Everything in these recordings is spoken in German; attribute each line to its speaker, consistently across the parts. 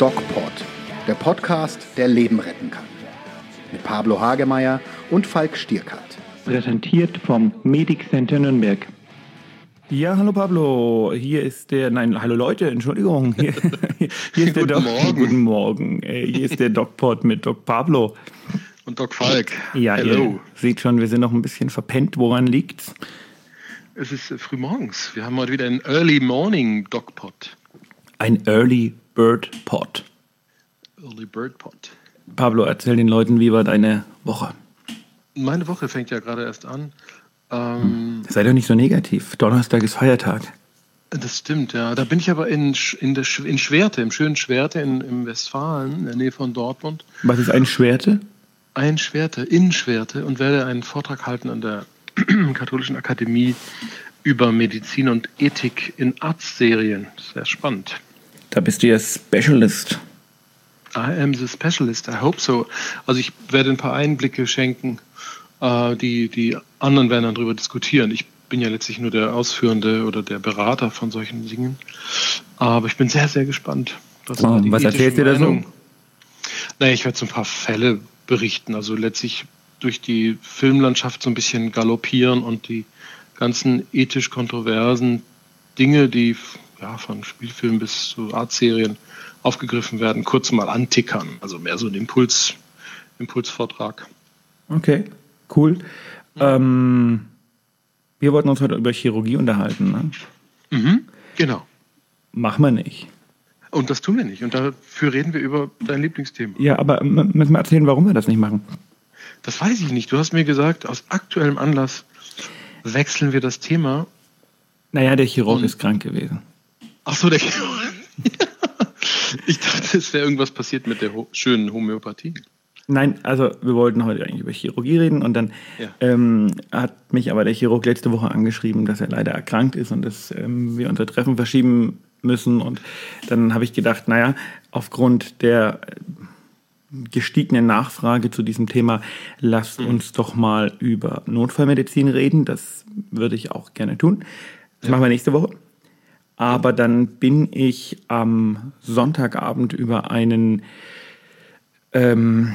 Speaker 1: DocPod, der Podcast, der Leben retten kann. Mit Pablo Hagemeyer und Falk Stierkart.
Speaker 2: Präsentiert vom Medic Center Nürnberg.
Speaker 3: Ja, hallo Pablo. Hier ist der, nein, hallo Leute, Entschuldigung. Hier, hier ist der
Speaker 4: Guten
Speaker 3: Doc.
Speaker 4: Morgen.
Speaker 3: Guten Morgen. Äh, Hier ist der DocPod mit Doc Pablo.
Speaker 4: Und Doc Falk.
Speaker 3: Ja, ihr
Speaker 4: Hello.
Speaker 3: seht schon, wir sind noch ein bisschen verpennt. Woran liegt's?
Speaker 4: Es ist äh, frühmorgens. Wir haben heute wieder einen Early Morning Doc Pod.
Speaker 3: Ein Early Bird Pod.
Speaker 4: Early Bird Pod.
Speaker 3: Pablo, erzähl den Leuten, wie war deine Woche?
Speaker 4: Meine Woche fängt ja gerade erst an. Ähm,
Speaker 3: Sei doch nicht so negativ. Donnerstag ist Feiertag.
Speaker 4: Das stimmt, ja. Da bin ich aber in, in, der, in Schwerte, im schönen Schwerte in, im Westfalen, in der Nähe von Dortmund.
Speaker 3: Was ist ein Schwerte?
Speaker 4: Ein Schwerte, in Schwerte und werde einen Vortrag halten an der Katholischen Akademie über Medizin und Ethik in Arztserien. Sehr spannend.
Speaker 3: Da bist du ja Specialist.
Speaker 4: I am the specialist, I hope so. Also ich werde ein paar Einblicke schenken, äh, die, die anderen werden dann darüber diskutieren. Ich bin ja letztlich nur der Ausführende oder der Berater von solchen Dingen. Aber ich bin sehr, sehr gespannt. Was,
Speaker 3: Oh, was erzählst du da so?
Speaker 4: Naja, ich werde so ein paar Fälle berichten. Also letztlich durch die Filmlandschaft so ein bisschen galoppieren und die ganzen ethisch kontroversen Dinge, die ja, von Spielfilmen bis zu Artserien aufgegriffen werden, kurz mal antickern. Also mehr so ein Impuls, Impulsvortrag.
Speaker 3: Okay, cool. Ähm, wir wollten uns heute über Chirurgie unterhalten. Ne?
Speaker 4: Mhm, genau.
Speaker 3: Machen wir nicht.
Speaker 4: Und das tun wir nicht. Und dafür reden wir über dein Lieblingsthema.
Speaker 3: Ja, aber müssen wir erzählen, warum wir das nicht machen?
Speaker 4: Das weiß ich nicht. Du hast mir gesagt, aus aktuellem Anlass wechseln wir das Thema.
Speaker 3: Naja, der Chirurg
Speaker 4: Und-
Speaker 3: ist krank gewesen.
Speaker 4: Ach so, der Ich dachte, es wäre irgendwas passiert mit der ho schönen Homöopathie.
Speaker 3: Nein, also wir wollten heute eigentlich über Chirurgie reden und dann
Speaker 4: Ja.
Speaker 3: ähm, hat mich aber der Chirurg letzte Woche angeschrieben, dass er leider erkrankt ist und dass ähm, wir unser Treffen verschieben müssen. Und dann habe ich gedacht, naja, aufgrund der äh, gestiegenen Nachfrage zu diesem Thema, lasst uns doch mal über Notfallmedizin reden. Das würde ich auch gerne tun. Das machen wir nächste Woche. Aber dann bin ich am Sonntagabend über einen ähm,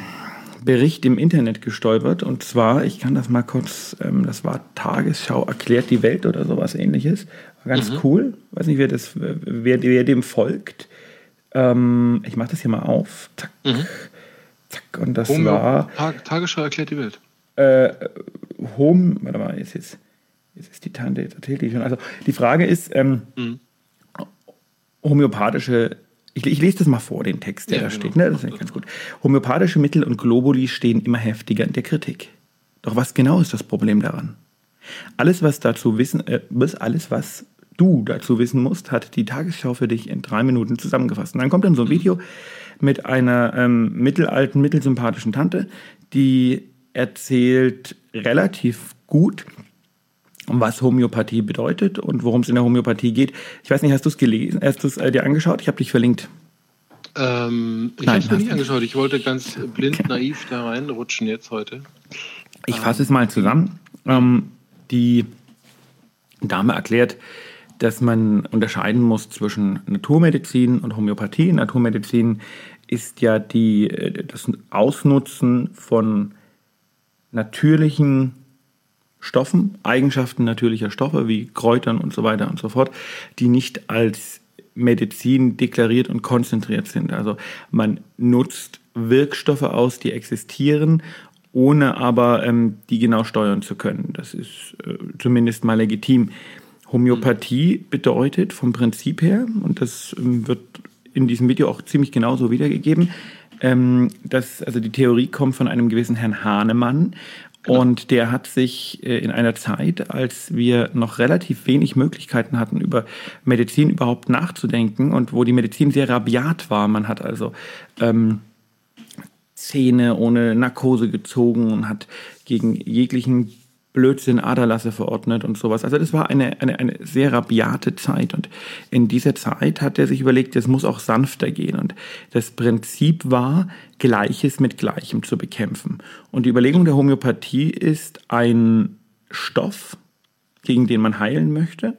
Speaker 3: Bericht im Internet gestolpert. Und zwar, ich kann das mal kurz, ähm, das war Tagesschau erklärt die Welt oder sowas ähnliches. War ganz cool. Weiß nicht, wer, das, wer, wer dem folgt. Ähm, ich mache das hier mal auf. Zack. Zack. Und das
Speaker 4: Homö
Speaker 3: war
Speaker 4: Tag Tagesschau erklärt die Welt.
Speaker 3: äh, Home, warte mal, jetzt, jetzt, jetzt ist die Tante, jetzt erzählt die schon. Also die Frage ist, ähm, homöopathische, ich, ich lese das mal vor, den Text, der
Speaker 4: Ja,
Speaker 3: da
Speaker 4: genau.
Speaker 3: steht, ne? das ist ganz gut. Homöopathische Mittel und Globuli stehen immer heftiger in der Kritik. Doch was genau ist das Problem daran? Alles, was dazu wissen, äh, alles, was du dazu wissen musst, hat die Tagesschau für dich in drei Minuten zusammengefasst. Und dann kommt dann so ein Video mit einer ähm, mittelalten, mittelsympathischen Tante, die erzählt relativ gut, was Homöopathie bedeutet und worum es in der Homöopathie geht. Ich weiß nicht, hast du es gelesen, hast du es äh, dir angeschaut? Ich habe dich verlinkt.
Speaker 4: Ähm, ich habe es mir nicht angeschaut. Ich wollte ganz blind naiv da reinrutschen jetzt heute.
Speaker 3: Ich fasse es mal zusammen. Ähm, die Dame erklärt, dass man unterscheiden muss zwischen Naturmedizin und Homöopathie. Naturmedizin ist ja die, äh, das Ausnutzen von natürlichen Stoffen, Eigenschaften natürlicher Stoffe wie Kräutern und so weiter und so fort, die nicht als Medizin deklariert und konzentriert sind. Also man nutzt Wirkstoffe aus, die existieren, ohne aber ähm, die genau steuern zu können. Das ist äh, zumindest mal legitim. Homöopathie bedeutet vom Prinzip her, und das ähm, wird in diesem Video auch ziemlich genauso wiedergegeben, ähm, dass also die Theorie kommt von einem gewissen Herrn Hahnemann und der hat sich äh, in einer Zeit, als wir noch relativ wenig Möglichkeiten hatten, über Medizin überhaupt nachzudenken und wo die Medizin sehr rabiat war, man hat also ähm, Zähne ohne Narkose gezogen und hat gegen jeglichen Blödsinn Aderlasse verordnet und sowas. Also das war eine, eine, eine sehr rabiate Zeit und in dieser Zeit hat er sich überlegt, es muss auch sanfter gehen und das Prinzip war, Gleiches mit Gleichem zu bekämpfen. Und die Überlegung der Homöopathie ist, ein Stoff, gegen den man heilen möchte,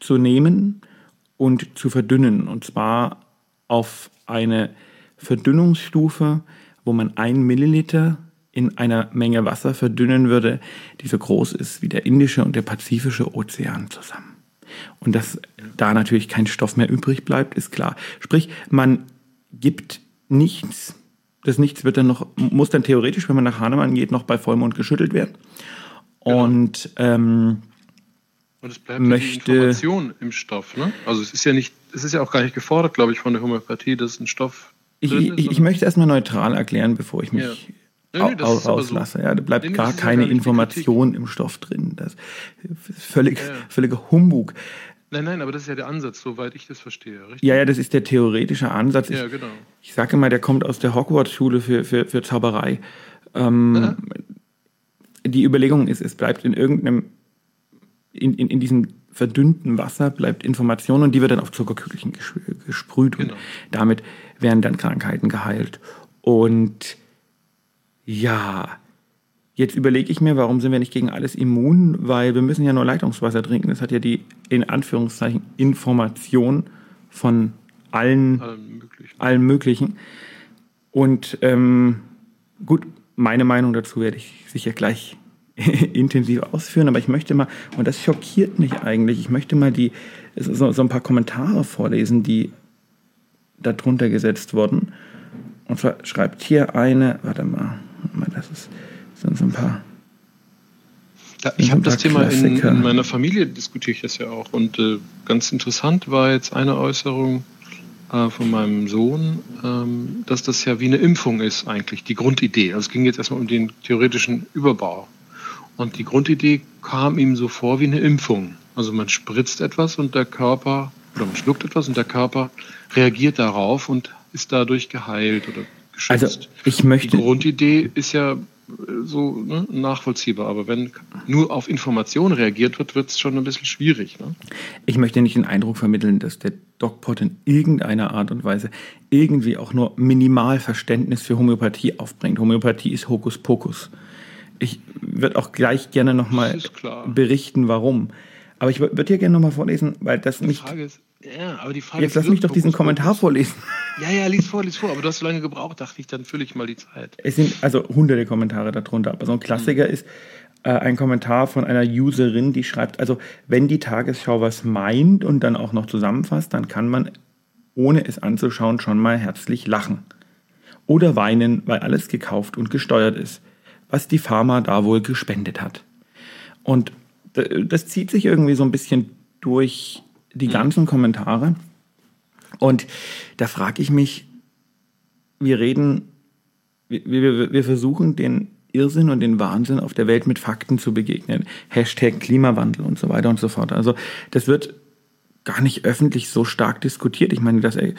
Speaker 3: zu nehmen und zu verdünnen und zwar auf eine Verdünnungsstufe, wo man ein Milliliter in einer Menge Wasser verdünnen würde, die so groß ist wie der Indische und der Pazifische Ozean zusammen. Und dass da natürlich kein Stoff mehr übrig bleibt, ist klar. Sprich, man gibt nichts, das Nichts wird dann noch, muss dann theoretisch, wenn man nach Hahnemann geht, noch bei Vollmond geschüttelt werden. Genau. Und, ähm,
Speaker 4: und es bleibt möchte, die Information im Stoff. Ne? Also es ist ja nicht, es ist ja auch gar nicht gefordert, glaube ich, von der Homöopathie, dass ein Stoff.
Speaker 3: Ich, ich, ich möchte erstmal neutral erklären, bevor ich mich ja. Nee, nee, rauslasse. So. Ja, da bleibt nee, gar keine gar Information im Stoff drin. Das ist völlig, ja, ja. völliger Humbug.
Speaker 4: Nein, nein, aber das ist ja der Ansatz, soweit ich das verstehe, richtig?
Speaker 3: Ja, ja, das ist der theoretische Ansatz.
Speaker 4: Ja, genau.
Speaker 3: Ich, ich sage immer, der kommt aus der Hogwarts-Schule für, für, für Zauberei. Ähm, die Überlegung ist, es bleibt in irgendeinem, in, in, in diesem verdünnten Wasser bleibt Information und die wird dann auf Zuckerkügelchen gesprüht genau. und damit werden dann Krankheiten geheilt. Und ja, Jetzt überlege ich mir, warum sind wir nicht gegen alles immun? Weil wir müssen ja nur Leitungswasser trinken. Das hat ja die, in Anführungszeichen, Information von allen, allen möglichen. Allen möglichen. Und ähm, gut, meine Meinung dazu werde ich sicher gleich intensiv ausführen, aber ich möchte mal, und das schockiert mich eigentlich, ich möchte mal die, so, so ein paar Kommentare vorlesen, die darunter gesetzt wurden. Und zwar schreibt hier eine, warte mal, das ist sind so ein paar.
Speaker 4: Ja, ich habe das Thema in, in, meiner Familie diskutiere ich das ja auch und äh, ganz interessant war jetzt eine Äußerung äh, von meinem Sohn, ähm, dass das ja wie eine Impfung ist eigentlich, die Grundidee. Also es ging jetzt erstmal um den theoretischen Überbau. Und die Grundidee kam ihm so vor wie eine Impfung. Also man spritzt etwas und der Körper, oder man schluckt etwas und der Körper reagiert darauf und ist dadurch geheilt oder geschützt.
Speaker 3: Also ich möchte
Speaker 4: die Grundidee ist ja so ne, nachvollziehbar. Aber wenn nur auf Informationen reagiert wird, wird es schon ein bisschen schwierig. Ne?
Speaker 3: Ich möchte nicht den Eindruck vermitteln, dass der DocPod in irgendeiner Art und Weise irgendwie auch nur minimal Verständnis für Homöopathie aufbringt. Homöopathie ist Hokuspokus. Ich würde auch gleich gerne nochmal berichten, warum. Aber ich würde dir gerne nochmal vorlesen, weil das
Speaker 4: Die
Speaker 3: nicht.
Speaker 4: Frage ist, ja, aber die Frage
Speaker 3: Jetzt lass mich doch diesen Kommentar vorlesen.
Speaker 4: Ja, ja, lies vor, lies vor. Aber du hast so lange gebraucht, dachte ich, dann fülle ich mal die Zeit.
Speaker 3: Es sind also hunderte Kommentare darunter. Aber so ein Klassiker mhm. ist äh, ein Kommentar von einer Userin, die schreibt, also wenn die Tagesschau was meint und dann auch noch zusammenfasst, dann kann man, ohne es anzuschauen, schon mal herzlich lachen. Oder weinen, weil alles gekauft und gesteuert ist, was die Pharma da wohl gespendet hat. Und das zieht sich irgendwie so ein bisschen durch die ganzen Kommentare. Und da frage ich mich, wir reden, wir, wir, wir versuchen den Irrsinn und den Wahnsinn auf der Welt mit Fakten zu begegnen. Hashtag Klimawandel und so weiter und so fort. Also das wird gar nicht öffentlich so stark diskutiert. Ich meine, dass äh,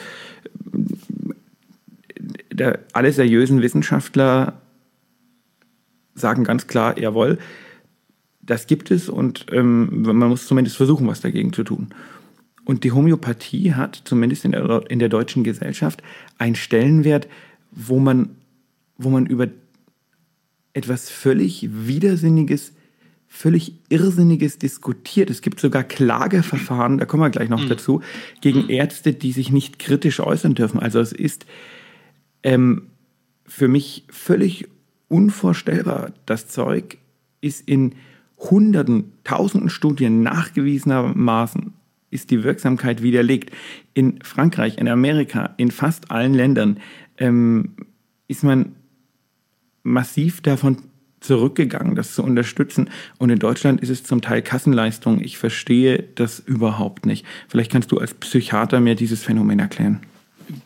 Speaker 3: der, alle seriösen Wissenschaftler sagen ganz klar, jawohl, das gibt es und ähm, man muss zumindest versuchen, was dagegen zu tun. Und die Homöopathie hat, zumindest in der, in der deutschen Gesellschaft, einen Stellenwert, wo man, wo man über etwas völlig Widersinniges, völlig Irrsinniges diskutiert. Es gibt sogar Klageverfahren, da kommen wir gleich noch mhm. dazu, gegen Ärzte, die sich nicht kritisch äußern dürfen. Also es ist ähm, für mich völlig unvorstellbar. Das Zeug ist in Hunderten, Tausenden Studien nachgewiesenermaßen ist die Wirksamkeit widerlegt. In Frankreich, in Amerika, in fast allen Ländern ähm, ist man massiv davon zurückgegangen, das zu unterstützen. Und in Deutschland ist es zum Teil Kassenleistung. Ich verstehe das überhaupt nicht. Vielleicht kannst du als Psychiater mir dieses Phänomen erklären.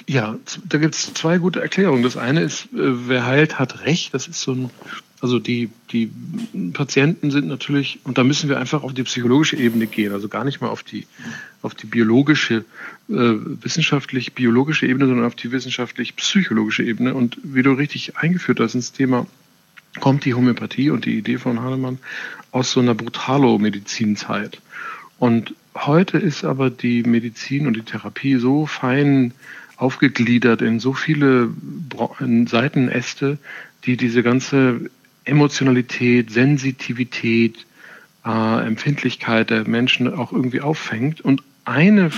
Speaker 4: Ja, da gibt es zwei gute Erklärungen. Das eine ist, äh, wer heilt, hat Recht. Das ist so ein also die, die Patienten sind natürlich, und da müssen wir einfach auf die psychologische Ebene gehen, also gar nicht mal auf die, auf die biologische, äh, wissenschaftlich-biologische Ebene, sondern auf die wissenschaftlich-psychologische Ebene. Und wie du richtig eingeführt hast ins Thema, kommt die Homöopathie und die Idee von Hahnemann aus so einer Brutalo-Medizinzeit. Und heute ist aber die Medizin und die Therapie so fein aufgegliedert in so viele Seitenäste, die diese ganze Emotionalität, Sensitivität, äh, Empfindlichkeit der Menschen auch irgendwie auffängt. Und eine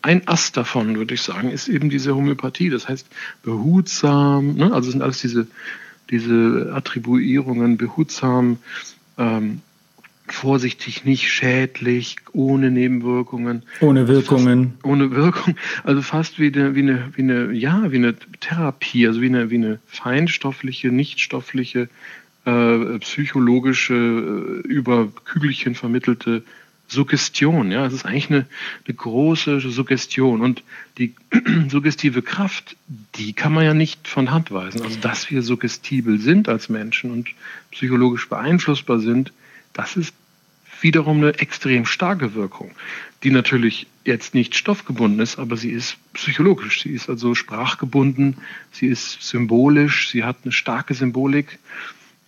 Speaker 4: ein Ast davon, würde ich sagen, ist eben diese Homöopathie. Das heißt behutsam, ne? also sind alles diese, diese Attribuierungen, behutsam, ähm, vorsichtig, nicht schädlich, ohne Nebenwirkungen.
Speaker 3: Ohne Wirkungen.
Speaker 4: fast, ohne Wirkung. Also fast wie eine, wie eine, wie eine, ja, wie eine Therapie, also wie eine, wie eine feinstoffliche, nichtstoffliche, äh, psychologische, äh, über Kügelchen vermittelte Suggestion. Ja, es ist eigentlich eine, eine große Suggestion und die suggestive Kraft, die kann man ja nicht von Hand weisen. Also dass wir suggestibel sind als Menschen und psychologisch beeinflussbar sind, das ist wiederum eine extrem starke Wirkung, die natürlich jetzt nicht stoffgebunden ist, aber sie ist psychologisch. Sie ist also sprachgebunden, sie ist symbolisch, sie hat eine starke Symbolik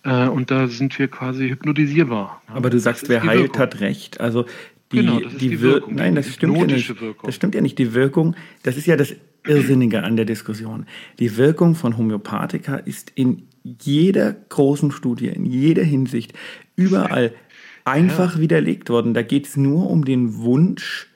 Speaker 4: äh, und da sind wir quasi hypnotisierbar.
Speaker 3: Aber du sagst, wer heilt, Wirkung. hat recht. Also die, genau, das ist die, die Wirkung. Nein, das stimmt ja nicht. Wirkung. Das stimmt ja nicht. Die Wirkung, das ist ja das Irrsinnige an der Diskussion. Die Wirkung von Homöopathika ist in jeder großen Studie, in jeder Hinsicht, überall einfach ja. widerlegt worden. Da geht es nur um den Wunsch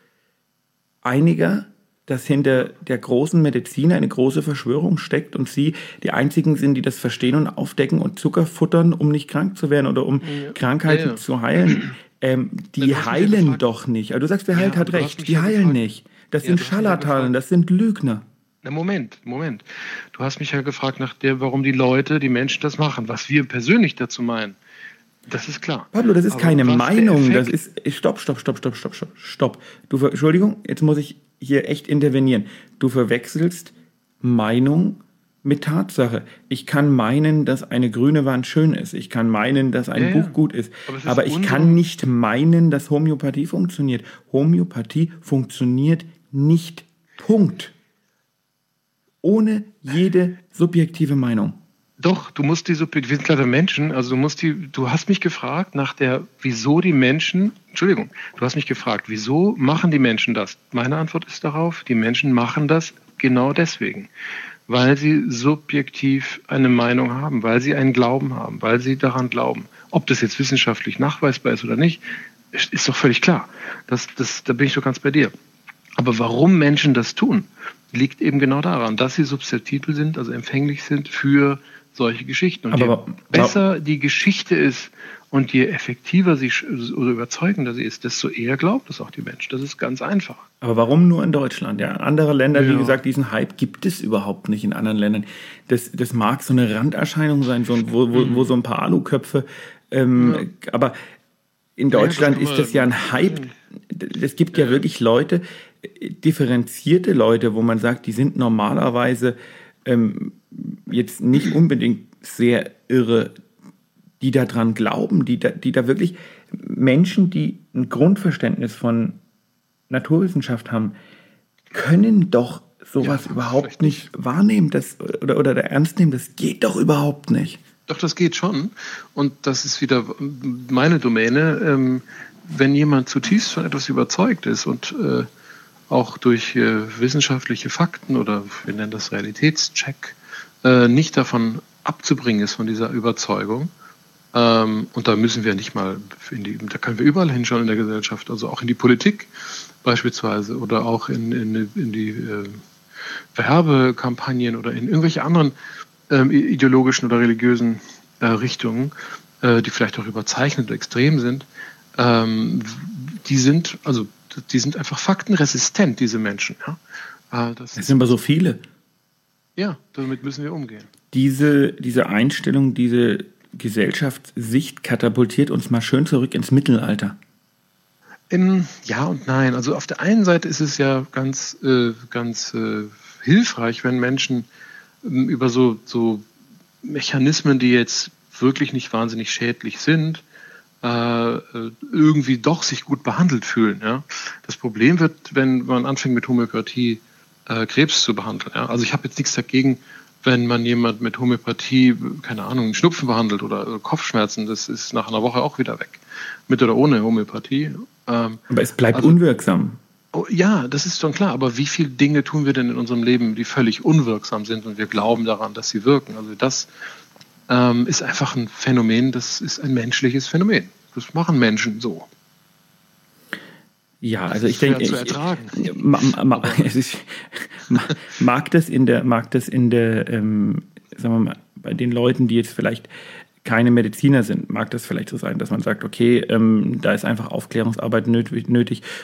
Speaker 3: einiger, dass hinter der großen Medizin eine große Verschwörung steckt und sie die einzigen sind, die das verstehen und aufdecken und Zucker futtern, um nicht krank zu werden oder um ja. Krankheiten ja, zu heilen. Ähm, die heilen doch nicht. Also du sagst, wer heilt, hat recht. Die heilen gefragt. nicht. Das sind Scharlatanen, das sind Lügner.
Speaker 4: Na Moment, Moment. Du hast mich ja gefragt nach der, warum die Leute, die Menschen das machen, was wir persönlich dazu meinen. Das ist klar.
Speaker 3: Pablo, das ist Aber keine Meinung. Das ist. Stopp, stopp, stopp, stopp, stopp, stopp, stopp. Du, Entschuldigung, jetzt muss ich hier echt intervenieren. Du verwechselst Meinung mit Tatsache. Ich kann meinen, dass eine grüne Wand schön ist. Ich kann meinen, dass ein ja, Buch gut ist. Aber, ist Aber ich kann nicht meinen, dass Homöopathie funktioniert. Homöopathie funktioniert nicht. Punkt. Ohne jede subjektive Meinung.
Speaker 4: Doch, du musst die Subjekte, wir sind gerade Menschen, also du musst die, du hast mich gefragt nach der, wieso die Menschen, Entschuldigung, du hast mich gefragt, wieso machen die Menschen das? Meine Antwort ist darauf, die Menschen machen das genau deswegen, weil sie subjektiv eine Meinung haben, weil sie einen Glauben haben, weil sie daran glauben. Ob das jetzt wissenschaftlich nachweisbar ist oder nicht, ist doch völlig klar. Das, das, da bin ich doch ganz bei dir. Aber warum Menschen das tun, liegt eben genau daran, dass sie susceptibel sind, also empfänglich sind für solche Geschichten. Und aber, je besser die Geschichte ist und je effektiver sie oder überzeugender sie ist, desto eher glaubt es auch die Mensch. Das ist ganz einfach.
Speaker 3: Aber warum nur in Deutschland? Ja, andere Länder, ja. wie gesagt, diesen Hype gibt es überhaupt nicht in anderen Ländern. Das, das mag so eine Randerscheinung sein, so, wo, wo, wo so ein paar Aluköpfe. Ähm, ja. Aber in Deutschland ja, das ist das ja ein Hype. Es gibt ja wirklich Leute, differenzierte Leute, wo man sagt, die sind normalerweise ähm, jetzt nicht unbedingt sehr irre, die daran glauben, die da, die da wirklich Menschen, die ein Grundverständnis von Naturwissenschaft haben, können doch sowas ja, überhaupt richtig. nicht wahrnehmen das, oder, oder ernst nehmen. Das geht doch überhaupt nicht.
Speaker 4: Doch, das geht schon. Und das ist wieder meine Domäne. Ähm, wenn jemand zutiefst von etwas überzeugt ist und äh, auch durch äh, wissenschaftliche Fakten oder wir nennen das Realitätscheck äh, nicht davon abzubringen ist von dieser Überzeugung. Ähm, und da müssen wir nicht mal, in die, da können wir überall hinschauen in der Gesellschaft, also auch in die Politik beispielsweise oder auch in, in, in die äh, Werbekampagnen oder in irgendwelche anderen ähm, ideologischen oder religiösen äh, Richtungen, äh, die vielleicht auch überzeichnet oder extrem sind. Ähm, die sind, also die sind einfach faktenresistent, diese Menschen.
Speaker 3: Ja? Äh, das es sind aber so viele.
Speaker 4: Ja, damit müssen wir umgehen.
Speaker 3: Diese, diese Einstellung, diese Gesellschaftssicht katapultiert uns mal schön zurück ins Mittelalter.
Speaker 4: In, ja und nein. Also auf der einen Seite ist es ja ganz, äh, ganz äh, hilfreich, wenn Menschen äh, über so, so Mechanismen, die jetzt wirklich nicht wahnsinnig schädlich sind, äh, irgendwie doch sich gut behandelt fühlen. Ja? Das Problem wird, wenn man anfängt mit Homöopathie äh, Krebs zu behandeln. Ja? Also ich habe jetzt nichts dagegen, wenn man jemand mit Homöopathie, keine Ahnung, Schnupfen behandelt oder Kopfschmerzen, das ist nach einer Woche auch wieder weg. Mit oder ohne Homöopathie.
Speaker 3: Ähm, aber es bleibt also, unwirksam.
Speaker 4: Oh, ja, das ist schon klar. Aber wie viele Dinge tun wir denn in unserem Leben, die völlig unwirksam sind und wir glauben daran, dass sie wirken? Also das ähm, ist einfach ein Phänomen, das ist ein menschliches Phänomen. Das machen Menschen so.
Speaker 3: Ja, also ich denke, mag das in der, mag das in der, ähm, sagen wir mal, bei den Leuten, die jetzt vielleicht keine Mediziner sind, mag das vielleicht so sein, dass man sagt, okay, ähm, da ist einfach Aufklärungsarbeit nötig,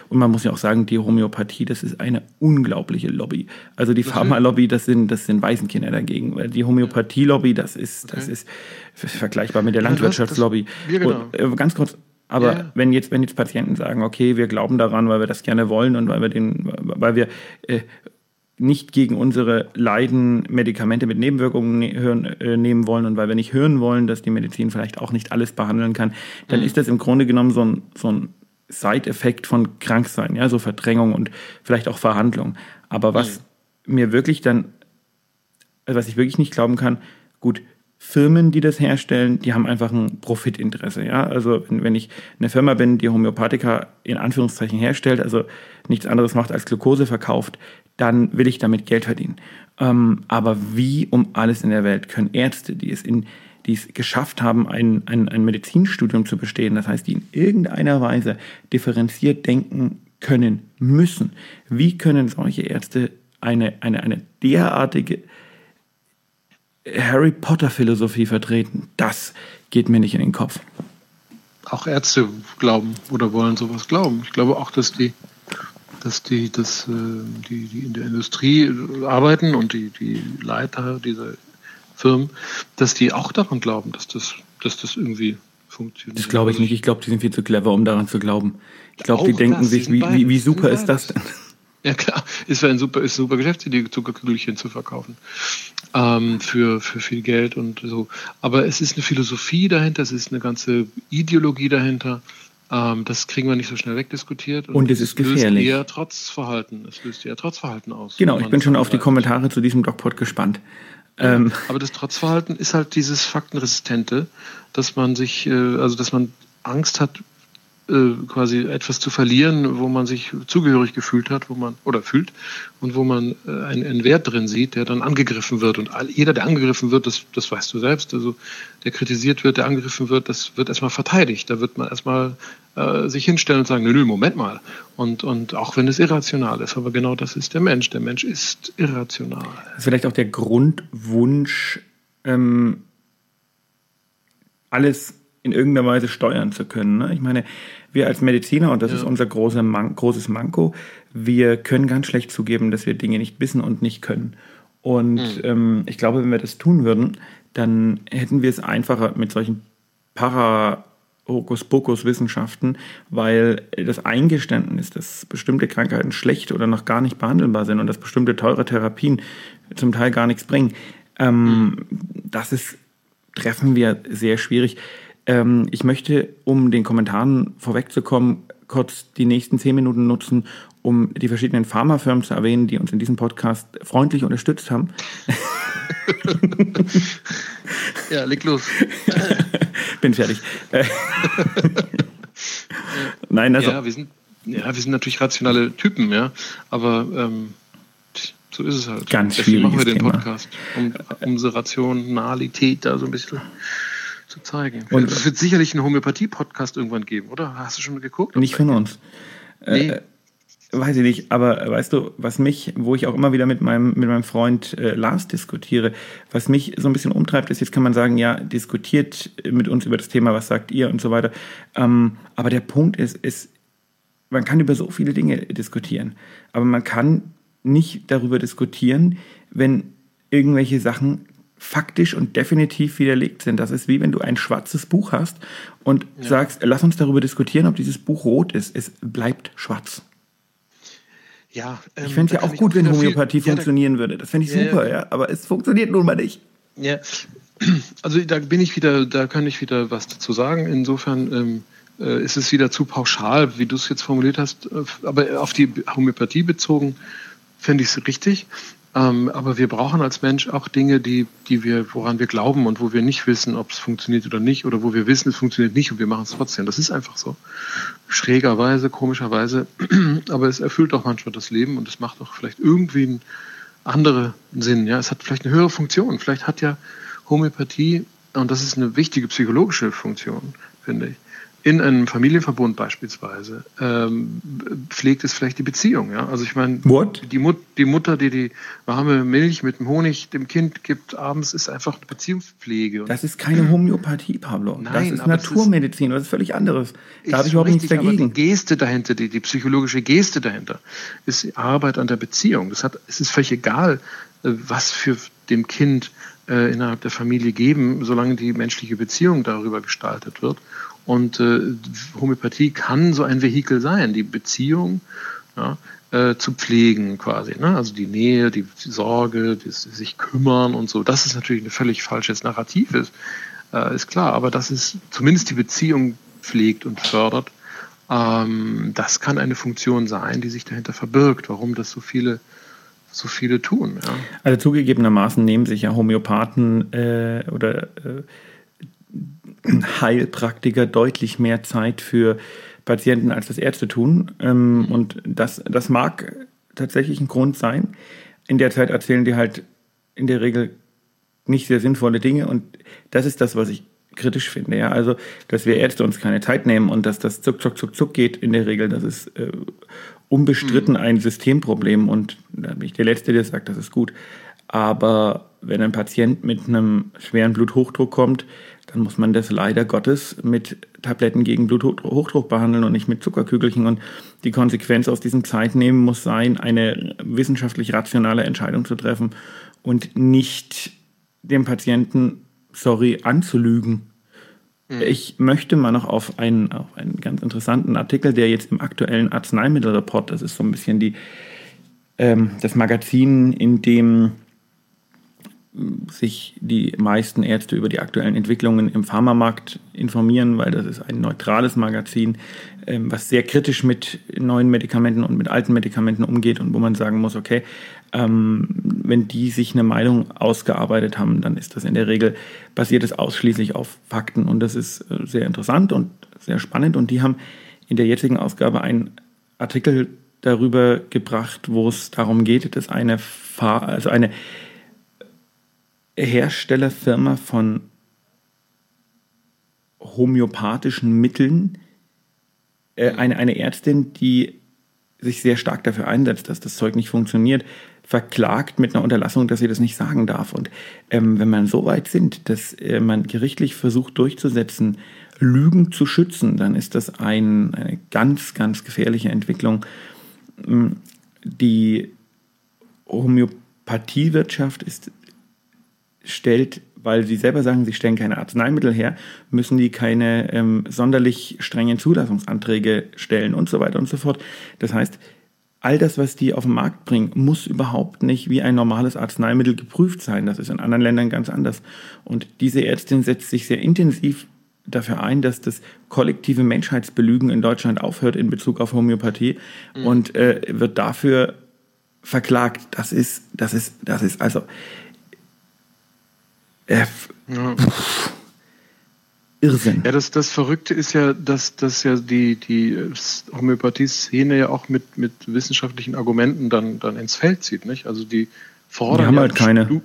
Speaker 3: Und man muss ja auch sagen, die Homöopathie, das ist eine unglaubliche Lobby. Also die Pharma-Lobby, das sind, das sind Waisenkinder dagegen. Weil die Homöopathie-Lobby, das ist, okay. das ist vergleichbar mit der Landwirtschaftslobby. Ja, genau. Und, äh, ganz kurz, aber ja. wenn jetzt, wenn jetzt Patienten sagen, okay, wir glauben daran, weil wir das gerne wollen und weil wir den, weil wir äh, nicht gegen unsere Leiden Medikamente mit Nebenwirkungen ne hören, äh, nehmen wollen und weil wir nicht hören wollen, dass die Medizin vielleicht auch nicht alles behandeln kann, dann mhm. ist das im Grunde genommen so ein, so ein Side-Effekt von Kranksein, ja, so Verdrängung und vielleicht auch Verhandlung. Aber was mhm. mir wirklich dann, also was ich wirklich nicht glauben kann, gut, Firmen, die das herstellen, die haben einfach ein Profitinteresse. Ja? Also wenn, wenn ich eine Firma bin, die Homöopathika in Anführungszeichen herstellt, also nichts anderes macht als Glucose verkauft, dann will ich damit Geld verdienen. Ähm, aber wie um alles in der Welt können Ärzte, die es, in, die es geschafft haben, ein, ein, ein Medizinstudium zu bestehen, das heißt, die in irgendeiner Weise differenziert denken können müssen, wie können solche Ärzte eine, eine, eine derartige Harry Potter-Philosophie vertreten? Das geht mir nicht in den Kopf.
Speaker 4: Auch Ärzte glauben oder wollen sowas glauben. Ich glaube auch, dass die dass die, dass, äh, die, die in der Industrie arbeiten und die, die Leiter dieser Firmen, dass die auch daran glauben, dass das, dass das irgendwie funktioniert.
Speaker 3: Das glaube ich nicht. Ich glaube, die sind viel zu clever, um daran zu glauben. Ich glaube, die denken das, sich, wie, wie, wie super ist das denn?
Speaker 4: Ja klar, ist ein super, ist eine super Geschäftsidee, Zuckerkügelchen zu verkaufen ähm, für, für viel Geld und so. Aber es ist eine Philosophie dahinter, es ist eine ganze Ideologie dahinter. Ähm, das kriegen wir nicht so schnell wegdiskutiert.
Speaker 3: Und, und es ist gefährlich.
Speaker 4: Löst eher Trotzverhalten. Es löst eher Trotzverhalten aus.
Speaker 3: Genau, ich bin schon auf die Kommentare zu diesem Dogpot gespannt.
Speaker 4: Ähm. Aber das Trotzverhalten ist halt dieses Faktenresistente, dass man sich, äh, also dass man Angst hat, äh, quasi etwas zu verlieren, wo man sich zugehörig gefühlt hat, wo man oder fühlt und wo man äh, einen, einen, Wert drin sieht, der dann angegriffen wird. Und all, jeder, der angegriffen wird, das, das weißt du selbst, also der kritisiert wird, der angegriffen wird, das wird erstmal verteidigt. Da wird man erstmal äh, sich hinstellen und sagen, nö, nö, Moment mal. Und, und auch wenn es irrational ist, aber genau das ist der Mensch. Der Mensch ist irrational.
Speaker 3: Das ist vielleicht auch der Grundwunsch, ähm, alles in irgendeiner Weise steuern zu können. Ne? Ich meine, wir als Mediziner, und das ja. ist unser große Man großes Manko, wir können ganz schlecht zugeben, dass wir Dinge nicht wissen und nicht können. Und mhm. ähm, ich glaube, wenn wir das tun würden, dann hätten wir es einfacher mit solchen Para- Hokuspokus-Wissenschaften, weil das Eingeständnis, dass bestimmte Krankheiten schlecht oder noch gar nicht behandelbar sind und dass bestimmte teure Therapien zum Teil gar nichts bringen, ähm, mhm. das ist, treffen wir sehr schwierig. Ähm, ich möchte, um den Kommentaren vorwegzukommen, kurz die nächsten zehn Minuten nutzen, um die verschiedenen Pharmafirmen zu erwähnen, die uns in diesem Podcast freundlich unterstützt haben.
Speaker 4: ja, leg los.
Speaker 3: Bin fertig.
Speaker 4: Nein, also. Ja wir, sind, ja, wir sind natürlich rationale Typen, ja, aber ähm, so ist es halt.
Speaker 3: Ganz Deswegen machen wir
Speaker 4: den Podcast, um unsere Rationalität da so ein bisschen zu zeigen. Und es wird sicherlich einen Homöopathie-Podcast irgendwann geben, oder? Hast du schon geguckt?
Speaker 3: Nicht von uns. Äh, nee. Äh, weiß ich nicht, aber weißt du, was mich, wo ich auch immer wieder mit meinem, mit meinem Freund äh, Lars diskutiere, was mich so ein bisschen umtreibt, ist, jetzt kann man sagen, ja, diskutiert mit uns über das Thema, was sagt ihr und so weiter. Ähm, aber der Punkt ist, ist, man kann über so viele Dinge diskutieren, aber man kann nicht darüber diskutieren, wenn irgendwelche Sachen faktisch und definitiv widerlegt sind. Das ist wie wenn du ein schwarzes Buch hast und ja. sagst, lass uns darüber diskutieren, ob dieses Buch rot ist. Es bleibt schwarz.
Speaker 4: Ja,
Speaker 3: ähm, ich fände es ja auch gut, wenn Homöopathie viel, funktionieren ja, würde. Das fände ich super, ja, ja, aber es funktioniert nun mal nicht.
Speaker 4: Ja, also da bin ich wieder, da kann ich wieder was dazu sagen. Insofern ähm, äh, ist es wieder zu pauschal, wie du es jetzt formuliert hast, äh, aber auf die Homöopathie bezogen fände ich es richtig. Ähm, aber wir brauchen als Mensch auch Dinge, die, die wir, woran wir glauben und wo wir nicht wissen, ob es funktioniert oder nicht, oder wo wir wissen, es funktioniert nicht und wir machen es trotzdem. Das ist einfach so. Schrägerweise, komischerweise. aber es erfüllt auch manchmal das Leben und es macht auch vielleicht irgendwie einen anderen Sinn. Ja, es hat vielleicht eine höhere Funktion. Vielleicht hat ja Homöopathie, und das ist eine wichtige psychologische Funktion, finde ich, in einem Familienverbund beispielsweise ähm, pflegt es vielleicht die Beziehung. Ja? Also ich meine, die, Mut, die Mutter, die die warme Milch mit dem Honig dem Kind gibt abends, ist einfach eine Beziehungspflege.
Speaker 3: Das ist keine Homöopathie, Pablo. Nein, das ist Naturmedizin, das ist, völlig anderes. Da habe ich überhaupt nichts dagegen.
Speaker 4: Die Geste dahinter, die, die psychologische Geste dahinter, ist die Arbeit an der Beziehung. Das hat, es ist völlig egal, äh, was für dem Kind äh, innerhalb der Familie geben, solange die menschliche Beziehung darüber gestaltet wird. Und äh, Homöopathie kann so ein Vehikel sein, die Beziehung ja, äh, zu pflegen quasi. Ne? Also die Nähe, die, die Sorge, das sich kümmern und so. Das ist natürlich ein völlig falsches Narrativ, ist, äh, ist klar. Aber das ist zumindest die Beziehung pflegt und fördert. Ähm, das kann eine Funktion sein, die sich dahinter verbirgt, warum das so viele so viele tun. Ja.
Speaker 3: Also zugegebenermaßen nehmen sich ja Homöopathen äh, oder äh, Heilpraktiker deutlich mehr Zeit für Patienten, als das Ärzte tun. Ähm, und das, das mag tatsächlich ein Grund sein. In der Zeit erzählen die halt in der Regel nicht sehr sinnvolle Dinge und das ist das, was ich kritisch finde. Ja? Also, dass wir Ärzte uns keine Zeit nehmen und dass das zuck, zuck, zuck, zuck geht in der Regel, das ist äh, unbestritten ein Systemproblem und da bin ich der Letzte, der sagt, das ist gut. Aber wenn ein Patient mit einem schweren Bluthochdruck kommt, dann muss man das leider Gottes mit Tabletten gegen Bluthochdruck behandeln und nicht mit Zuckerkügelchen. Und die Konsequenz aus diesem Zeitnehmen muss sein, eine wissenschaftlich rationale Entscheidung zu treffen und nicht dem Patienten, sorry, anzulügen. Mhm. Ich möchte mal noch auf einen, auf einen ganz interessanten Artikel, der jetzt im aktuellen Arzneimittelreport, das ist so ein bisschen die, ähm, das Magazin, in dem sich die meisten Ärzte über die aktuellen Entwicklungen im Pharmamarkt informieren, weil das ist ein neutrales Magazin, ähm, was sehr kritisch mit neuen Medikamenten und mit alten Medikamenten umgeht und wo man sagen muss, okay, ähm, wenn die sich eine Meinung ausgearbeitet haben, dann ist das in der Regel basiert es ausschließlich auf Fakten und das ist äh, sehr interessant und sehr spannend und die haben in der jetzigen Ausgabe einen Artikel darüber gebracht, wo es darum geht, dass eine Fahr also eine Herstellerfirma von homöopathischen Mitteln, äh, eine, eine Ärztin, die sich sehr stark dafür einsetzt, dass das Zeug nicht funktioniert, verklagt mit einer Unterlassung, dass sie das nicht sagen darf. Und ähm, wenn man so weit sind, dass äh, man gerichtlich versucht durchzusetzen, Lügen zu schützen, dann ist das ein, eine ganz, ganz gefährliche Entwicklung. Ähm, die Homöopathiewirtschaft ist stellt, weil sie selber sagen, sie stellen keine Arzneimittel her, müssen die keine ähm, sonderlich strengen Zulassungsanträge stellen und so weiter und so fort. Das heißt, all das, was die auf den Markt bringen, muss überhaupt nicht wie ein normales Arzneimittel geprüft sein. Das ist in anderen Ländern ganz anders. Und diese Ärztin setzt sich sehr intensiv dafür ein, dass das kollektive Menschheitsbelügen in Deutschland aufhört in Bezug auf Homöopathie mhm. und äh, wird dafür verklagt. Das ist, das ist, das ist also
Speaker 4: äh, ja. Irrsinn. Ja, das, das Verrückte ist ja, dass, dass ja die, die Homöopathie-Szene ja auch mit, mit wissenschaftlichen Argumenten dann, dann ins Feld zieht. Nicht? Also die fordern. Die
Speaker 3: haben ja halt keine.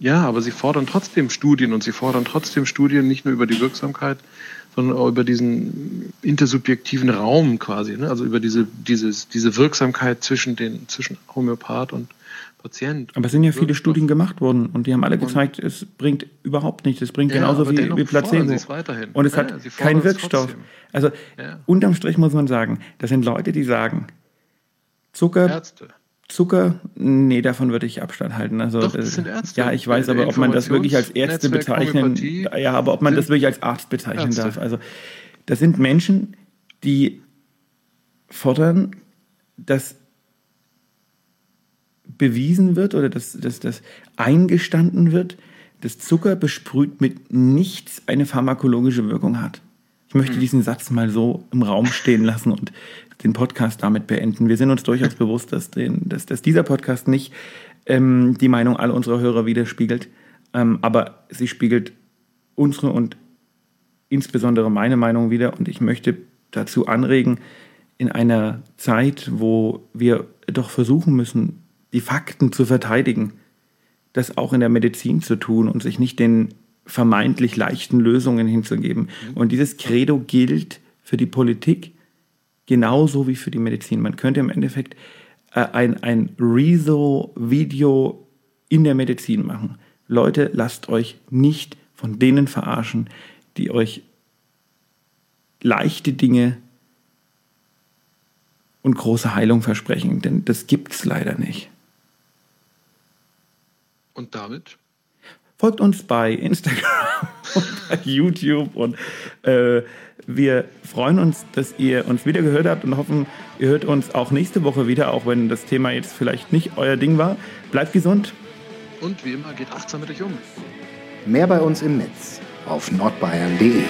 Speaker 4: ja, aber sie fordern trotzdem Studien und sie fordern trotzdem Studien nicht nur über die Wirksamkeit, sondern auch über diesen intersubjektiven Raum quasi, ne? also über diese, dieses, diese Wirksamkeit zwischen den, zwischen Homöopath und Patient.
Speaker 3: Aber es sind ja viele Studien gemacht worden und die haben alle gezeigt, es bringt überhaupt nichts. Es bringt ja, genauso wie, wie Placebo. Und es ja, hat keinen Wirkstoff. Trotzdem. Also ja. unterm Strich muss man sagen, das sind Leute, die sagen, Zucker. Ärzte. Zucker, nee, davon würde ich Abstand halten. Also, Doch, das sind Ärzte. Ja, ich weiß, aber ob man das wirklich als Ärzte bezeichnen, ja, aber ob man das wirklich als Arzt bezeichnen Ärzte. darf. Also, das sind Menschen, die fordern, dass bewiesen wird oder dass, dass das eingestanden wird, dass Zucker besprüht mit nichts eine pharmakologische Wirkung hat. Ich möchte hm. diesen Satz mal so im Raum stehen lassen und den Podcast damit beenden. Wir sind uns durchaus bewusst, dass, den, dass, dass dieser Podcast nicht ähm, die Meinung all unserer Hörer widerspiegelt, ähm, aber sie spiegelt unsere und insbesondere meine Meinung wider und ich möchte dazu anregen, in einer Zeit, wo wir doch versuchen müssen, die Fakten zu verteidigen, das auch in der Medizin zu tun und sich nicht den vermeintlich leichten Lösungen hinzugeben. Mhm. Und dieses Credo gilt für die Politik genauso wie für die Medizin. Man könnte im Endeffekt äh, ein, ein Rezo-Video in der Medizin machen. Leute, lasst euch nicht von denen verarschen, die euch leichte Dinge und große Heilung versprechen, denn das gibt es leider nicht.
Speaker 4: Und damit?
Speaker 3: Folgt uns bei Instagram und bei YouTube und äh, wir freuen uns, dass ihr uns wieder gehört habt und hoffen, ihr hört uns auch nächste Woche wieder, auch wenn das Thema jetzt vielleicht nicht euer Ding war. Bleibt gesund.
Speaker 4: Und wie immer geht achtsam mit euch um.
Speaker 1: Mehr bei uns im Netz auf nordbayern.de.